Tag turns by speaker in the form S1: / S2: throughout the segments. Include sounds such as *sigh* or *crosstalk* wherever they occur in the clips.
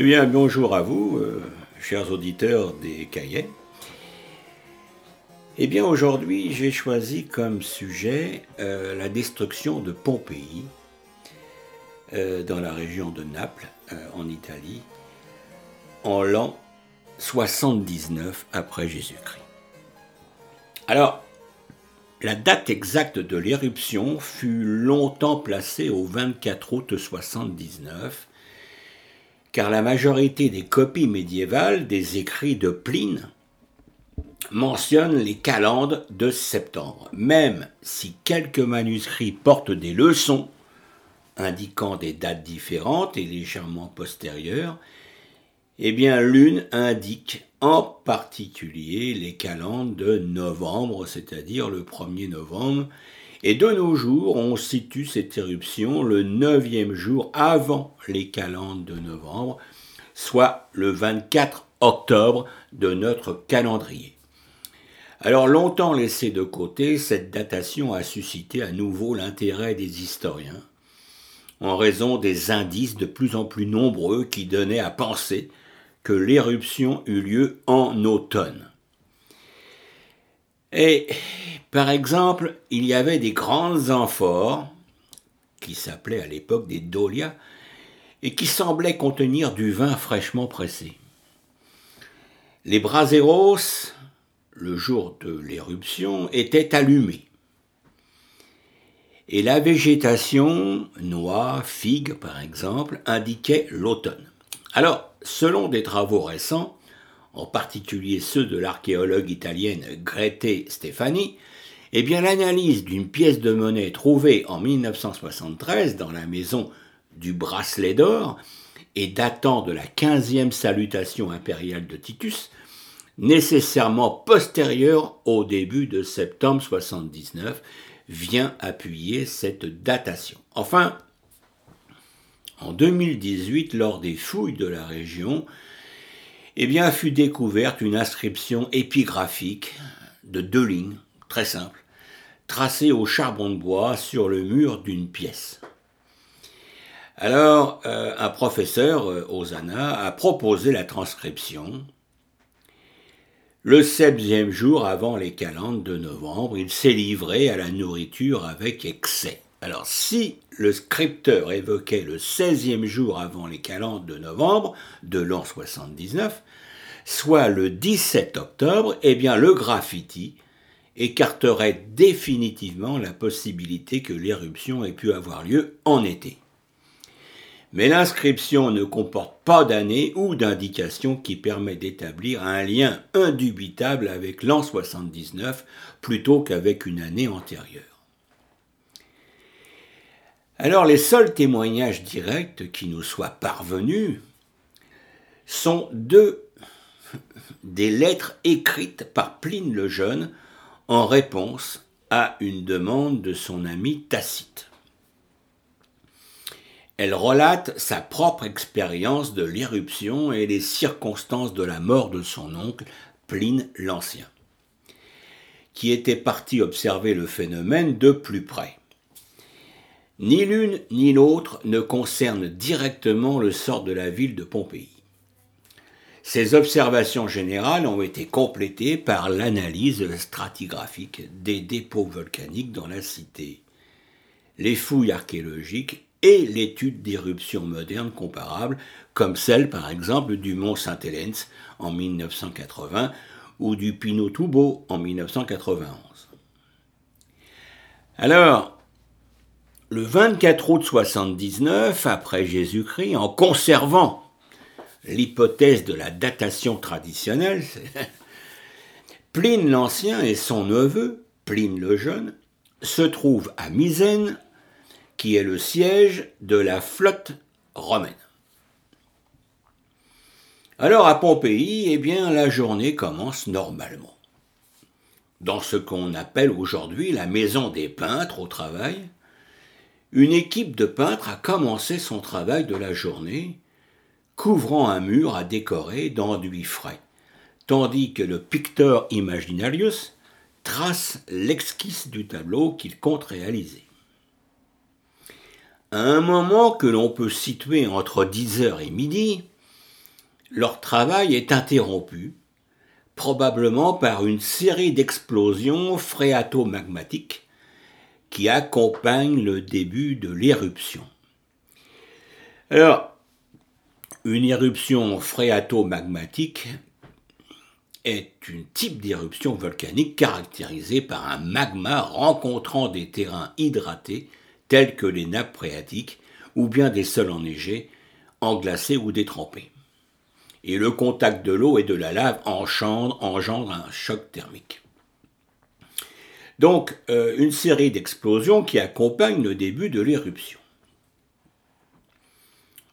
S1: Eh bien, bonjour à vous, euh, chers auditeurs des cahiers. Eh bien, aujourd'hui, j'ai choisi comme sujet euh, la destruction de Pompéi euh, dans la région de Naples, en Italie, en l'an 79 après Jésus-Christ. Alors, la date exacte de l'éruption fut longtemps placée au 24 août 79, car la majorité des copies médiévales des écrits de Pline mentionnent les calendes de septembre, même si quelques manuscrits portent des leçons indiquant des dates différentes et légèrement postérieures, eh l'une indique en particulier les calendes de novembre, c'est-à-dire le 1er novembre, et de nos jours, on situe cette éruption le neuvième jour avant les calendes de novembre, soit le 24 octobre de notre calendrier. Alors longtemps laissée de côté, cette datation a suscité à nouveau l'intérêt des historiens, en raison des indices de plus en plus nombreux qui donnaient à penser que l'éruption eut lieu en automne. Et, par exemple, il y avait des grandes amphores, qui s'appelaient à l'époque des dolias, et qui semblaient contenir du vin fraîchement pressé. Les braseros, le jour de l'éruption, étaient allumés. Et la végétation, noix, figues par exemple, indiquait l'automne. Alors, selon des travaux récents, en particulier ceux de l'archéologue italienne Grete Stefani, eh l'analyse d'une pièce de monnaie trouvée en 1973 dans la maison du bracelet d'or et datant de la 15e salutation impériale de Titus, nécessairement postérieure au début de septembre 79, vient appuyer cette datation. Enfin, en 2018, lors des fouilles de la région, eh bien, fut découverte une inscription épigraphique de deux lignes, très simple, tracée au charbon de bois sur le mur d'une pièce. Alors, euh, un professeur, euh, Osana, a proposé la transcription. Le septième jour avant les calendes de novembre, il s'est livré à la nourriture avec excès. Alors, si le scripteur évoquait le 16e jour avant les calendes de novembre de l'an 79, soit le 17 octobre, eh bien, le graffiti écarterait définitivement la possibilité que l'éruption ait pu avoir lieu en été. Mais l'inscription ne comporte pas d'année ou d'indication qui permet d'établir un lien indubitable avec l'an 79 plutôt qu'avec une année antérieure. Alors les seuls témoignages directs qui nous soient parvenus sont deux des lettres écrites par Pline le Jeune en réponse à une demande de son ami Tacite. Elle relate sa propre expérience de l'éruption et les circonstances de la mort de son oncle, Pline l'Ancien, qui était parti observer le phénomène de plus près. Ni l'une ni l'autre ne concernent directement le sort de la ville de Pompéi. Ces observations générales ont été complétées par l'analyse stratigraphique des dépôts volcaniques dans la cité, les fouilles archéologiques et l'étude d'éruptions modernes comparables, comme celle par exemple du mont Saint-Hélène en 1980 ou du Pinot-Toubo en 1991. Alors, le 24 août 79 après Jésus-Christ, en conservant l'hypothèse de la datation traditionnelle, *laughs* Pline l'Ancien et son neveu, Pline le Jeune, se trouvent à Misène, qui est le siège de la flotte romaine. Alors à Pompéi, eh bien, la journée commence normalement. Dans ce qu'on appelle aujourd'hui la maison des peintres au travail, une équipe de peintres a commencé son travail de la journée, couvrant un mur à décorer d'enduit frais, tandis que le picteur Imaginarius trace l'esquisse du tableau qu'il compte réaliser. À un moment que l'on peut situer entre 10 heures et midi, leur travail est interrompu, probablement par une série d'explosions phréato-magmatiques qui accompagnent le début de l'éruption. Alors, une éruption phréato-magmatique est un type d'éruption volcanique caractérisée par un magma rencontrant des terrains hydratés tels que les nappes phréatiques ou bien des sols enneigés, englacés ou détrempés. Et le contact de l'eau et de la lave engendre, engendre un choc thermique. Donc, euh, une série d'explosions qui accompagnent le début de l'éruption.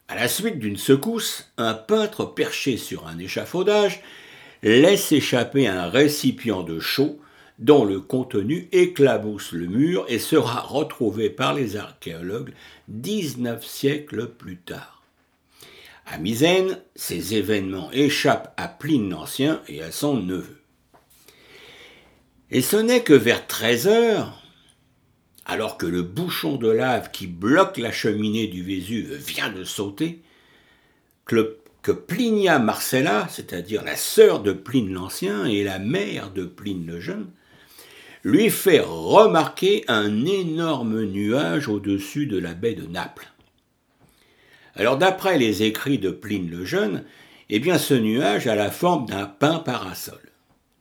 S1: À la suite d'une secousse, un peintre perché sur un échafaudage laisse échapper un récipient de chaux dont le contenu éclabousse le mur et sera retrouvé par les archéologues 19 siècles plus tard. À Misène, ces événements échappent à Pline l'Ancien et à son neveu. Et ce n'est que vers 13 heures, alors que le bouchon de lave qui bloque la cheminée du Vésuve vient de sauter, que, Plinia Marcella, c'est-à-dire la sœur de Pline l'Ancien et la mère de Pline le Jeune, lui fait remarquer un énorme nuage au-dessus de la baie de Naples. Alors d'après les écrits de Pline le Jeune, eh bien ce nuage a la forme d'un pain parasol.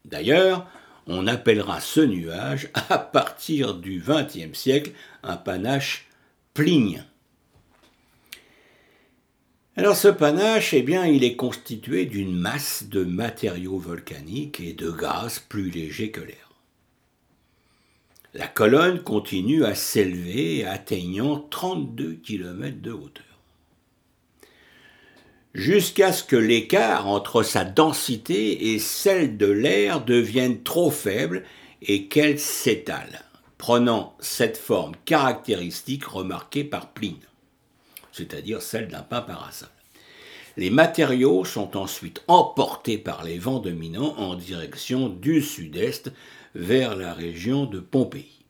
S1: D'ailleurs, on appellera ce nuage à partir du XXe siècle un panache plinien. Alors ce panache, eh bien, il est constitué d'une masse de matériaux volcaniques et de gaz plus légers que l'air. La colonne continue à s'élever, atteignant 32 km de hauteur. Jusqu'à ce que l'écart entre sa densité et celle de l'air devienne trop faible et qu'elle s'étale, prenant cette forme caractéristique remarquée par Pline, c'est-à-dire celle d'un pain parasol. Les matériaux sont ensuite emportés par les vents dominants en direction du sud-est vers la région de Pompéi.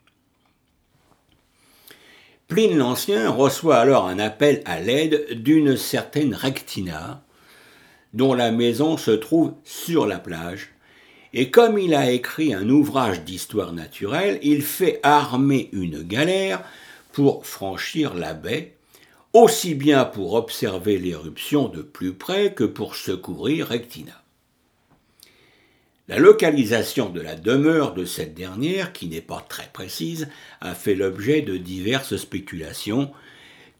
S1: Pline l'Ancien reçoit alors un appel à l'aide d'une certaine Rectina, dont la maison se trouve sur la plage, et comme il a écrit un ouvrage d'histoire naturelle, il fait armer une galère pour franchir la baie, aussi bien pour observer l'éruption de plus près que pour secourir Rectina. La localisation de la demeure de cette dernière, qui n'est pas très précise, a fait l'objet de diverses spéculations,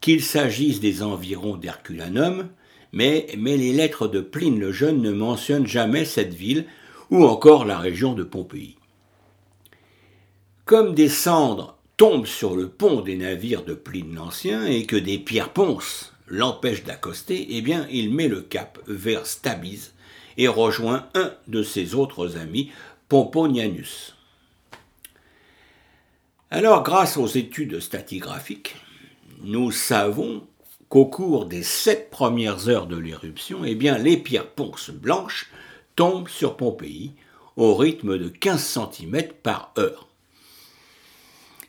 S1: qu'il s'agisse des environs d'Herculanum, mais, mais les lettres de Pline le Jeune ne mentionnent jamais cette ville ou encore la région de Pompéi. Comme des cendres tombent sur le pont des navires de Pline l'Ancien et que des pierres ponces l'empêchent d'accoster, eh bien il met le cap vers Stabise, et rejoint un de ses autres amis, Pomponianus. Alors, grâce aux études statigraphiques, nous savons qu'au cours des sept premières heures de l'éruption, eh bien, les pierres ponces blanches tombent sur Pompéi au rythme de 15 cm par heure.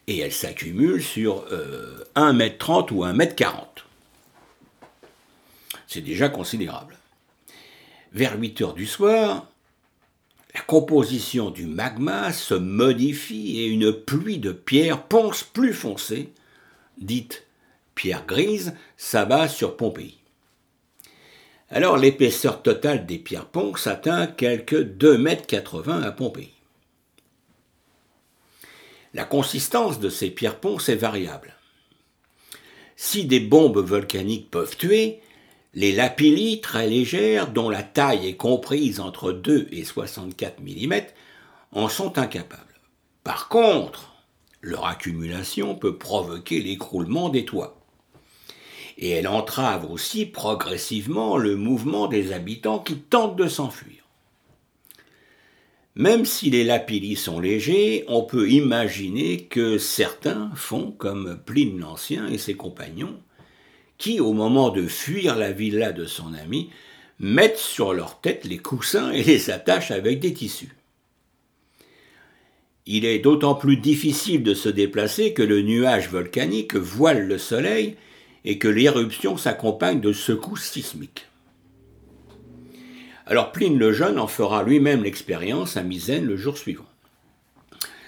S1: Et elles s'accumulent sur 1m30 euh, ou 1m40. C'est déjà considérable. Vers 8 heures du soir, la composition du magma se modifie et une pluie de pierres ponce plus foncée, dite pierre grise, s'abat sur Pompéi. Alors l'épaisseur totale des pierres ponces atteint quelque 2,80 m à Pompéi. La consistance de ces pierres ponces est variable. Si des bombes volcaniques peuvent tuer, les lapillis très légères, dont la taille est comprise entre 2 et 64 mm, en sont incapables. Par contre, leur accumulation peut provoquer l'écroulement des toits. Et elle entrave aussi progressivement le mouvement des habitants qui tentent de s'enfuir. Même si les lapillis sont légers, on peut imaginer que certains font comme Pline l'Ancien et ses compagnons, qui, au moment de fuir la villa de son ami, mettent sur leur tête les coussins et les attachent avec des tissus. Il est d'autant plus difficile de se déplacer que le nuage volcanique voile le soleil et que l'éruption s'accompagne de secousses sismiques. Alors Pline le Jeune en fera lui-même l'expérience à Misène le jour suivant.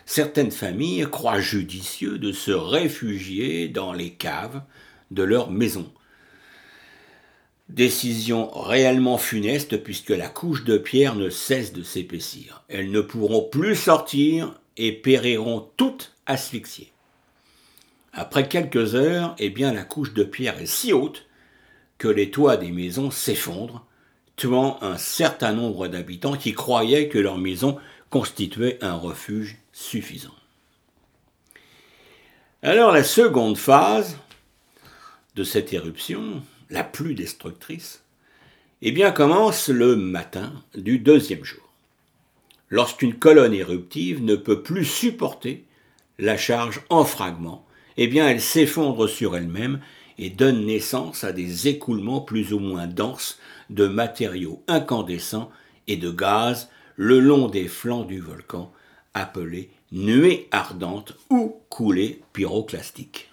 S1: Certaines familles croient judicieux de se réfugier dans les caves de leur maison. Décision réellement funeste puisque la couche de pierre ne cesse de s'épaissir. Elles ne pourront plus sortir et périront toutes asphyxiées. Après quelques heures, eh bien la couche de pierre est si haute que les toits des maisons s'effondrent, tuant un certain nombre d'habitants qui croyaient que leur maison constituait un refuge suffisant. Alors la seconde phase cette éruption, la plus destructrice, eh bien commence le matin du deuxième jour, lorsqu'une colonne éruptive ne peut plus supporter la charge en fragments, eh bien elle s'effondre sur elle-même et donne naissance à des écoulements plus ou moins denses de matériaux incandescents et de gaz le long des flancs du volcan, appelés nuées ardentes ou coulées pyroclastiques.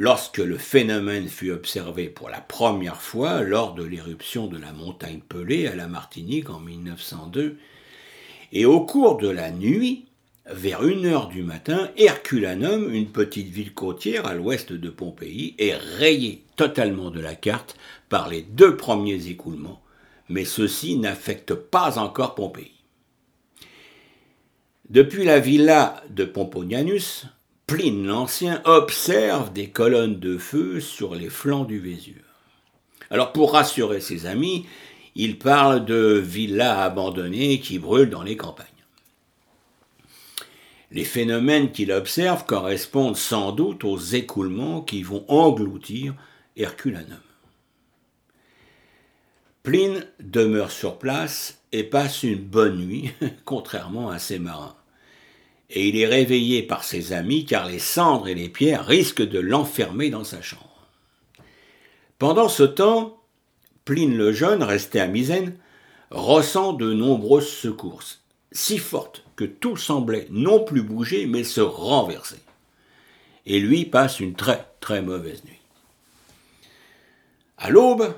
S1: Lorsque le phénomène fut observé pour la première fois lors de l'éruption de la montagne Pelée à la Martinique en 1902, et au cours de la nuit, vers une heure du matin, Herculanum, une petite ville côtière à l'ouest de Pompéi, est rayée totalement de la carte par les deux premiers écoulements, mais ceux-ci n'affectent pas encore Pompéi. Depuis la villa de Pomponianus, Pline l'Ancien observe des colonnes de feu sur les flancs du Vésuve. Alors pour rassurer ses amis, il parle de villas abandonnées qui brûlent dans les campagnes. Les phénomènes qu'il observe correspondent sans doute aux écoulements qui vont engloutir Herculanum. Pline demeure sur place et passe une bonne nuit, *laughs* contrairement à ses marins. Et il est réveillé par ses amis car les cendres et les pierres risquent de l'enfermer dans sa chambre. Pendant ce temps, Pline le Jeune, resté à Misène, ressent de nombreuses secousses, si fortes que tout semblait non plus bouger, mais se renverser. Et lui passe une très très mauvaise nuit. À l'aube,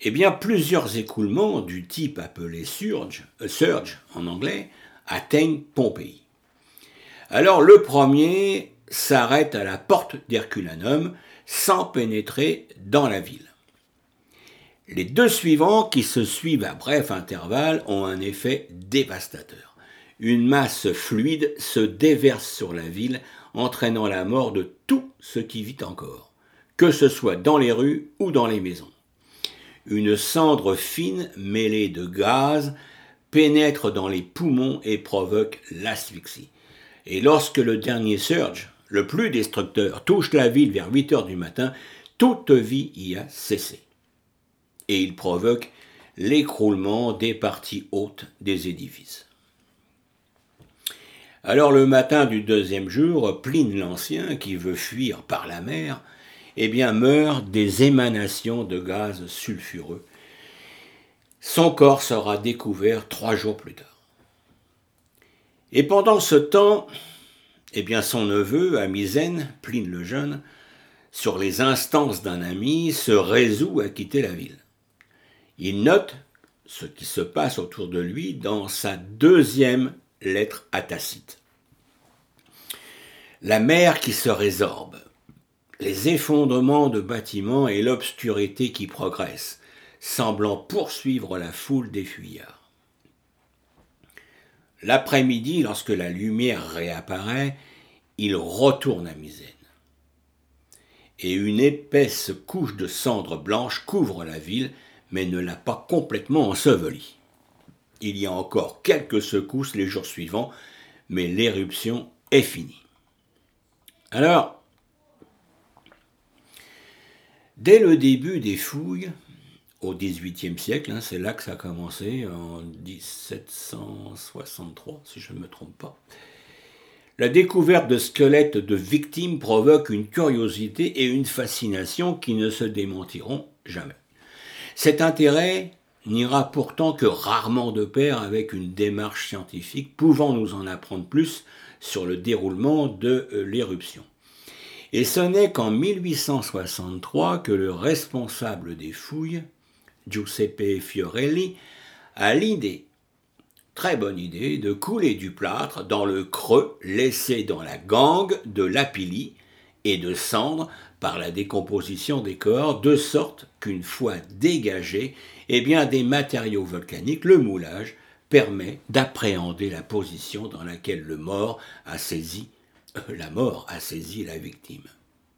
S1: eh bien, plusieurs écoulements du type appelé surge, euh, surge en anglais atteignent Pompéi. Alors le premier s'arrête à la porte d'Herculanum sans pénétrer dans la ville. Les deux suivants, qui se suivent à bref intervalle, ont un effet dévastateur une masse fluide se déverse sur la ville, entraînant la mort de tout ce qui vit encore, que ce soit dans les rues ou dans les maisons. Une cendre fine mêlée de gaz pénètre dans les poumons et provoque l'asphyxie. Et lorsque le dernier surge, le plus destructeur, touche la ville vers 8 heures du matin, toute vie y a cessé. Et il provoque l'écroulement des parties hautes des édifices. Alors le matin du deuxième jour, Pline l'Ancien, qui veut fuir par la mer, eh bien meurt des émanations de gaz sulfureux. Son corps sera découvert trois jours plus tard. Et pendant ce temps, eh bien son neveu, Amisène, Pline le Jeune, sur les instances d'un ami, se résout à quitter la ville. Il note ce qui se passe autour de lui dans sa deuxième lettre à Tacite. La mer qui se résorbe, les effondrements de bâtiments et l'obscurité qui progresse, semblant poursuivre la foule des fuyards. L'après-midi, lorsque la lumière réapparaît, il retourne à Misène. Et une épaisse couche de cendres blanches couvre la ville, mais ne l'a pas complètement ensevelie. Il y a encore quelques secousses les jours suivants, mais l'éruption est finie. Alors, dès le début des fouilles, au XVIIIe siècle, hein, c'est là que ça a commencé, en 1763, si je ne me trompe pas, la découverte de squelettes de victimes provoque une curiosité et une fascination qui ne se démentiront jamais. Cet intérêt n'ira pourtant que rarement de pair avec une démarche scientifique pouvant nous en apprendre plus sur le déroulement de euh, l'éruption. Et ce n'est qu'en 1863 que le responsable des fouilles, Giuseppe Fiorelli, a l'idée, très bonne idée, de couler du plâtre dans le creux laissé dans la gangue de l'Apili et de cendre par la décomposition des corps, de sorte qu'une fois dégagés, eh bien, des matériaux volcaniques, le moulage permet d'appréhender la position dans laquelle le a saisi, euh, la mort a saisi la victime.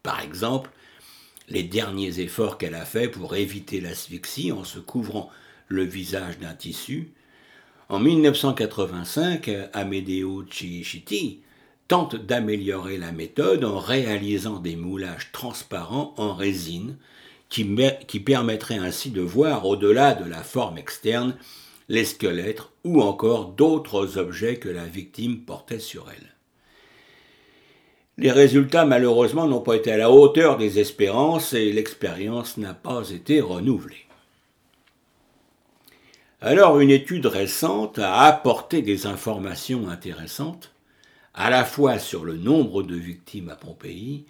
S1: Par exemple, les derniers efforts qu'elle a faits pour éviter l'asphyxie en se couvrant le visage d'un tissu. En 1985, Amedeo Chichiti tente d'améliorer la méthode en réalisant des moulages transparents en résine qui, qui permettraient ainsi de voir au-delà de la forme externe les squelettes ou encore d'autres objets que la victime portait sur elle. Les résultats malheureusement n'ont pas été à la hauteur des espérances et l'expérience n'a pas été renouvelée. Alors une étude récente a apporté des informations intéressantes à la fois sur le nombre de victimes à Pompéi,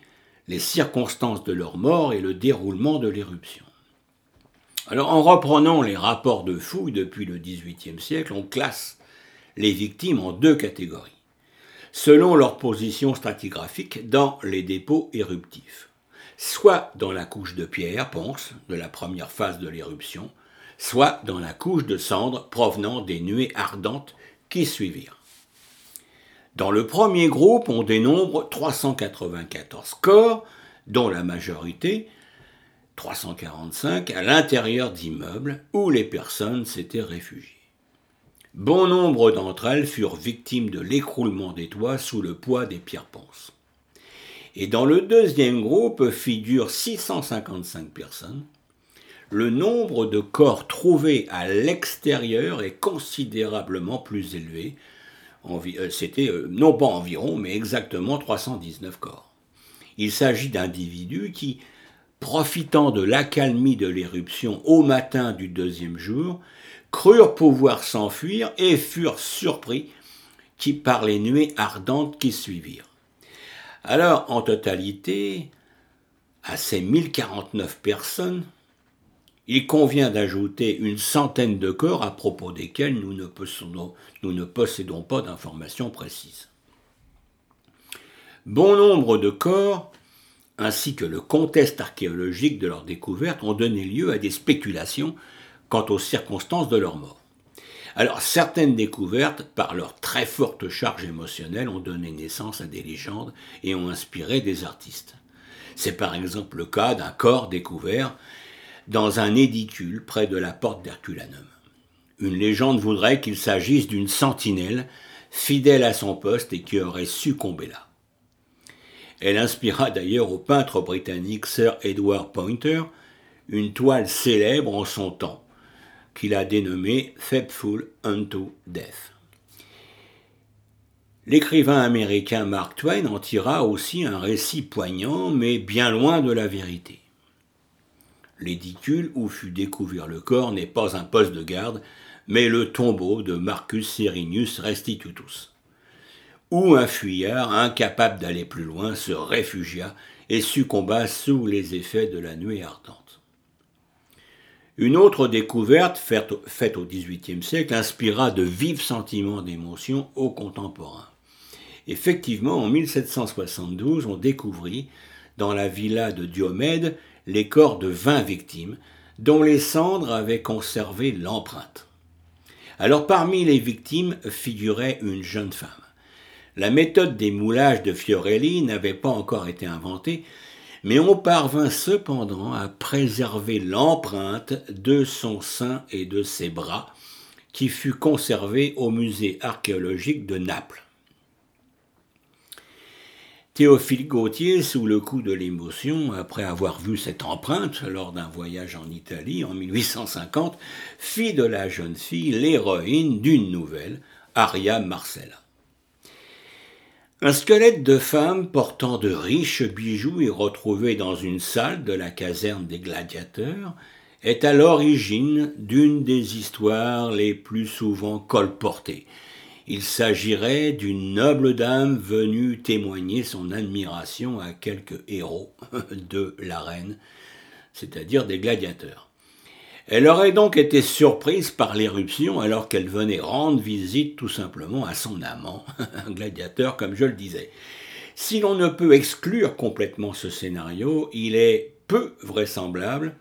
S1: les circonstances de leur mort et le déroulement de l'éruption. Alors en reprenant les rapports de fouilles depuis le XVIIIe siècle, on classe les victimes en deux catégories, selon leur position stratigraphique dans les dépôts éruptifs, soit dans la couche de pierre, ponce, de la première phase de l'éruption, soit dans la couche de cendres provenant des nuées ardentes qui suivirent. Dans le premier groupe, on dénombre 394 corps, dont la majorité, 345, à l'intérieur d'immeubles où les personnes s'étaient réfugiées. Bon nombre d'entre elles furent victimes de l'écroulement des toits sous le poids des pierres ponces. Et dans le deuxième groupe figurent 655 personnes. Le nombre de corps trouvés à l'extérieur est considérablement plus élevé, euh, c'était euh, non pas environ, mais exactement 319 corps. Il s'agit d'individus qui, profitant de l'accalmie de l'éruption au matin du deuxième jour, crurent pouvoir s'enfuir et furent surpris qui, par les nuées ardentes qui suivirent. Alors, en totalité, à ces 1049 personnes, il convient d'ajouter une centaine de corps à propos desquels nous ne possédons, nous ne possédons pas d'informations précises. Bon nombre de corps, ainsi que le contexte archéologique de leur découverte, ont donné lieu à des spéculations quant aux circonstances de leur mort. Alors certaines découvertes, par leur très forte charge émotionnelle, ont donné naissance à des légendes et ont inspiré des artistes. C'est par exemple le cas d'un corps découvert dans un édicule près de la porte d'Herculanum. Une légende voudrait qu'il s'agisse d'une sentinelle fidèle à son poste et qui aurait succombé là. Elle inspira d'ailleurs au peintre britannique Sir Edward Poynter une toile célèbre en son temps, qu'il a dénommée Faithful unto Death. L'écrivain américain Mark Twain en tira aussi un récit poignant, mais bien loin de la vérité. L'édicule où fut découvert le corps n'est pas un poste de garde, mais le tombeau de Marcus Serinius Restitutus, où un fuyard, incapable d'aller plus loin, se réfugia et succomba sous les effets de la nuée ardente. Une autre découverte, faite au XVIIIe siècle, inspira de vifs sentiments d'émotion aux contemporains. Effectivement, en 1772, on découvrit, dans la villa de Diomède, les corps de vingt victimes, dont les cendres avaient conservé l'empreinte. Alors parmi les victimes figurait une jeune femme. La méthode des moulages de Fiorelli n'avait pas encore été inventée, mais on parvint cependant à préserver l'empreinte de son sein et de ses bras, qui fut conservée au musée archéologique de Naples. Théophile Gautier, sous le coup de l'émotion, après avoir vu cette empreinte lors d'un voyage en Italie en 1850, fit de la jeune fille l'héroïne d'une nouvelle, Aria Marcella. Un squelette de femme portant de riches bijoux est retrouvé dans une salle de la caserne des gladiateurs est à l'origine d'une des histoires les plus souvent colportées, il s'agirait d'une noble dame venue témoigner son admiration à quelques héros *laughs* de l'arène, c'est-à-dire des gladiateurs. Elle aurait donc été surprise par l'éruption alors qu'elle venait rendre visite tout simplement à son amant, *laughs* un gladiateur comme je le disais. Si l'on ne peut exclure complètement ce scénario, il est peu vraisemblable.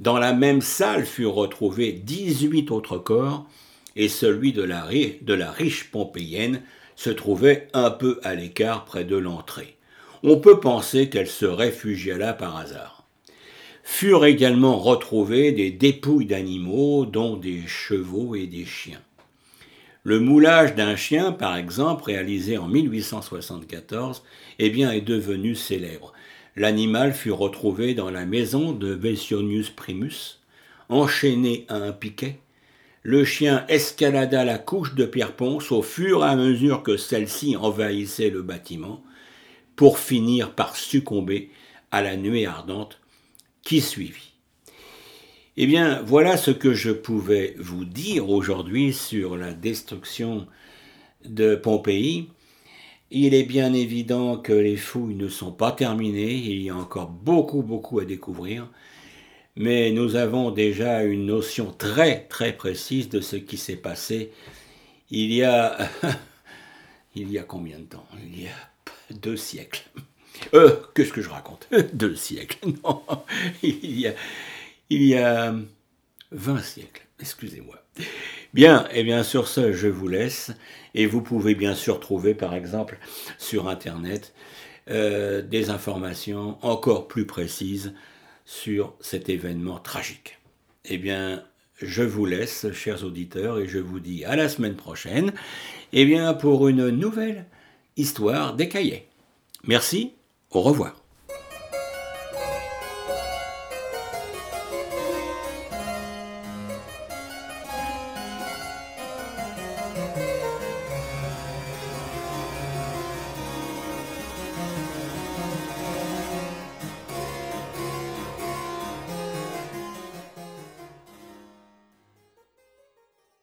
S1: Dans la même salle furent retrouvés 18 autres corps et celui de la, de la riche Pompéienne se trouvait un peu à l'écart près de l'entrée. On peut penser qu'elle se réfugia là par hasard. Furent également retrouvés des dépouilles d'animaux, dont des chevaux et des chiens. Le moulage d'un chien, par exemple, réalisé en 1874, eh bien, est devenu célèbre. L'animal fut retrouvé dans la maison de Vesionius Primus, enchaîné à un piquet. Le chien escalada la couche de pierre ponce au fur et à mesure que celle-ci envahissait le bâtiment, pour finir par succomber à la nuée ardente qui suivit. Eh bien, voilà ce que je pouvais vous dire aujourd'hui sur la destruction de Pompéi. Il est bien évident que les fouilles ne sont pas terminées, il y a encore beaucoup, beaucoup à découvrir, mais nous avons déjà une notion très, très précise de ce qui s'est passé il y a... *laughs* il y a combien de temps? Il y a deux siècles. Euh, qu'est-ce que je raconte? *laughs* Deux siècles. *laughs* Non, il y a il y a 20 siècles, excusez-moi. Bien, et bien sur ce, je vous laisse, et vous pouvez bien sûr trouver par exemple sur Internet euh, des informations encore plus précises sur cet événement tragique. Eh bien, je vous laisse, chers auditeurs, et je vous dis à la semaine prochaine, eh bien, pour une nouvelle histoire des cahiers. Merci, au revoir.